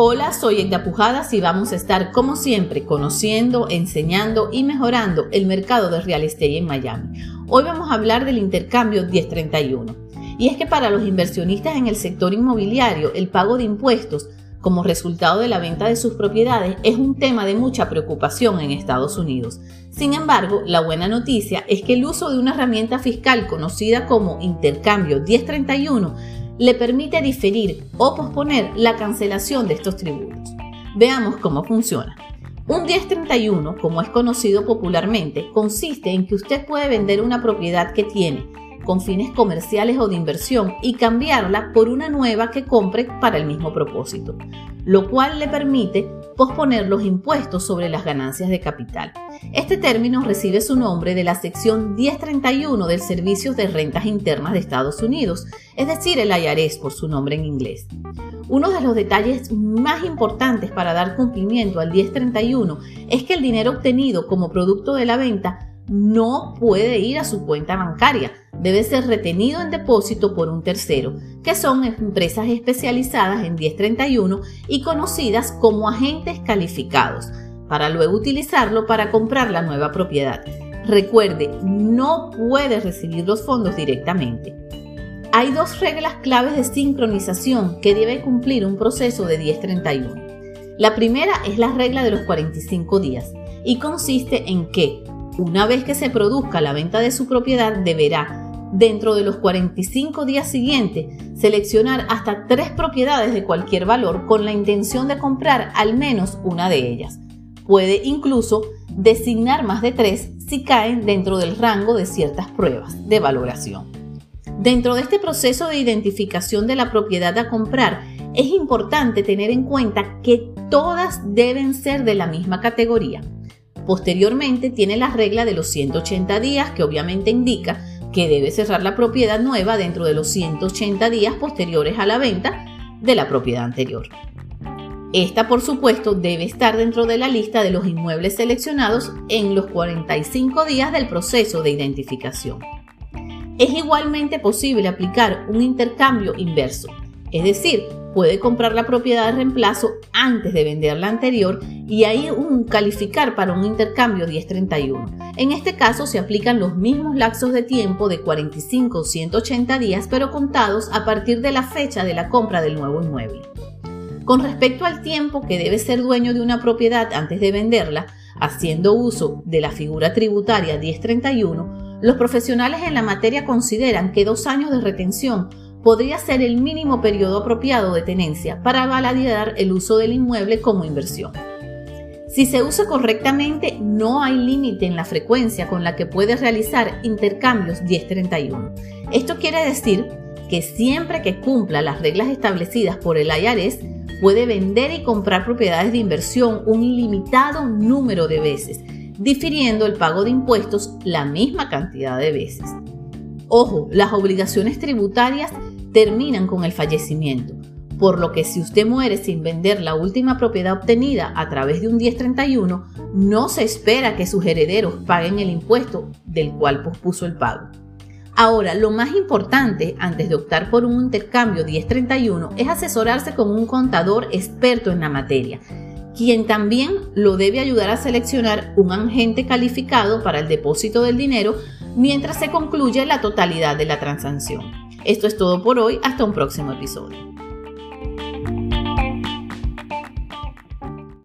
Hola, soy Edda Pujadas y vamos a estar como siempre conociendo, enseñando y mejorando el mercado de real estate en Miami. Hoy vamos a hablar del intercambio 1031. Y es que para los inversionistas en el sector inmobiliario, el pago de impuestos como resultado de la venta de sus propiedades es un tema de mucha preocupación en Estados Unidos. Sin embargo, la buena noticia es que el uso de una herramienta fiscal conocida como intercambio 1031 le permite diferir o posponer la cancelación de estos tributos. Veamos cómo funciona. Un 1031, como es conocido popularmente, consiste en que usted puede vender una propiedad que tiene con fines comerciales o de inversión y cambiarla por una nueva que compre para el mismo propósito, lo cual le permite posponer los impuestos sobre las ganancias de capital. Este término recibe su nombre de la sección 1031 del Servicio de Rentas Internas de Estados Unidos, es decir, el IRS por su nombre en inglés. Uno de los detalles más importantes para dar cumplimiento al 1031 es que el dinero obtenido como producto de la venta no puede ir a su cuenta bancaria, debe ser retenido en depósito por un tercero, que son empresas especializadas en 1031 y conocidas como agentes calificados, para luego utilizarlo para comprar la nueva propiedad. Recuerde, no puede recibir los fondos directamente. Hay dos reglas claves de sincronización que debe cumplir un proceso de 1031. La primera es la regla de los 45 días y consiste en que una vez que se produzca la venta de su propiedad, deberá, dentro de los 45 días siguientes, seleccionar hasta tres propiedades de cualquier valor con la intención de comprar al menos una de ellas. Puede incluso designar más de tres si caen dentro del rango de ciertas pruebas de valoración. Dentro de este proceso de identificación de la propiedad a comprar, es importante tener en cuenta que todas deben ser de la misma categoría. Posteriormente tiene la regla de los 180 días que obviamente indica que debe cerrar la propiedad nueva dentro de los 180 días posteriores a la venta de la propiedad anterior. Esta, por supuesto, debe estar dentro de la lista de los inmuebles seleccionados en los 45 días del proceso de identificación. Es igualmente posible aplicar un intercambio inverso, es decir, puede comprar la propiedad de reemplazo antes de vender la anterior y ahí un calificar para un intercambio 1031. En este caso se aplican los mismos lapsos de tiempo de 45 o 180 días, pero contados a partir de la fecha de la compra del nuevo inmueble. Con respecto al tiempo que debe ser dueño de una propiedad antes de venderla, haciendo uso de la figura tributaria 1031, los profesionales en la materia consideran que dos años de retención podría ser el mínimo periodo apropiado de tenencia para validar el uso del inmueble como inversión. Si se usa correctamente, no hay límite en la frecuencia con la que puede realizar intercambios 1031. Esto quiere decir que siempre que cumpla las reglas establecidas por el IRS, puede vender y comprar propiedades de inversión un ilimitado número de veces, difiriendo el pago de impuestos la misma cantidad de veces. Ojo, las obligaciones tributarias terminan con el fallecimiento, por lo que si usted muere sin vender la última propiedad obtenida a través de un 1031, no se espera que sus herederos paguen el impuesto del cual pospuso el pago. Ahora, lo más importante antes de optar por un intercambio 1031 es asesorarse con un contador experto en la materia, quien también lo debe ayudar a seleccionar un agente calificado para el depósito del dinero mientras se concluye la totalidad de la transacción. Esto es todo por hoy, hasta un próximo episodio.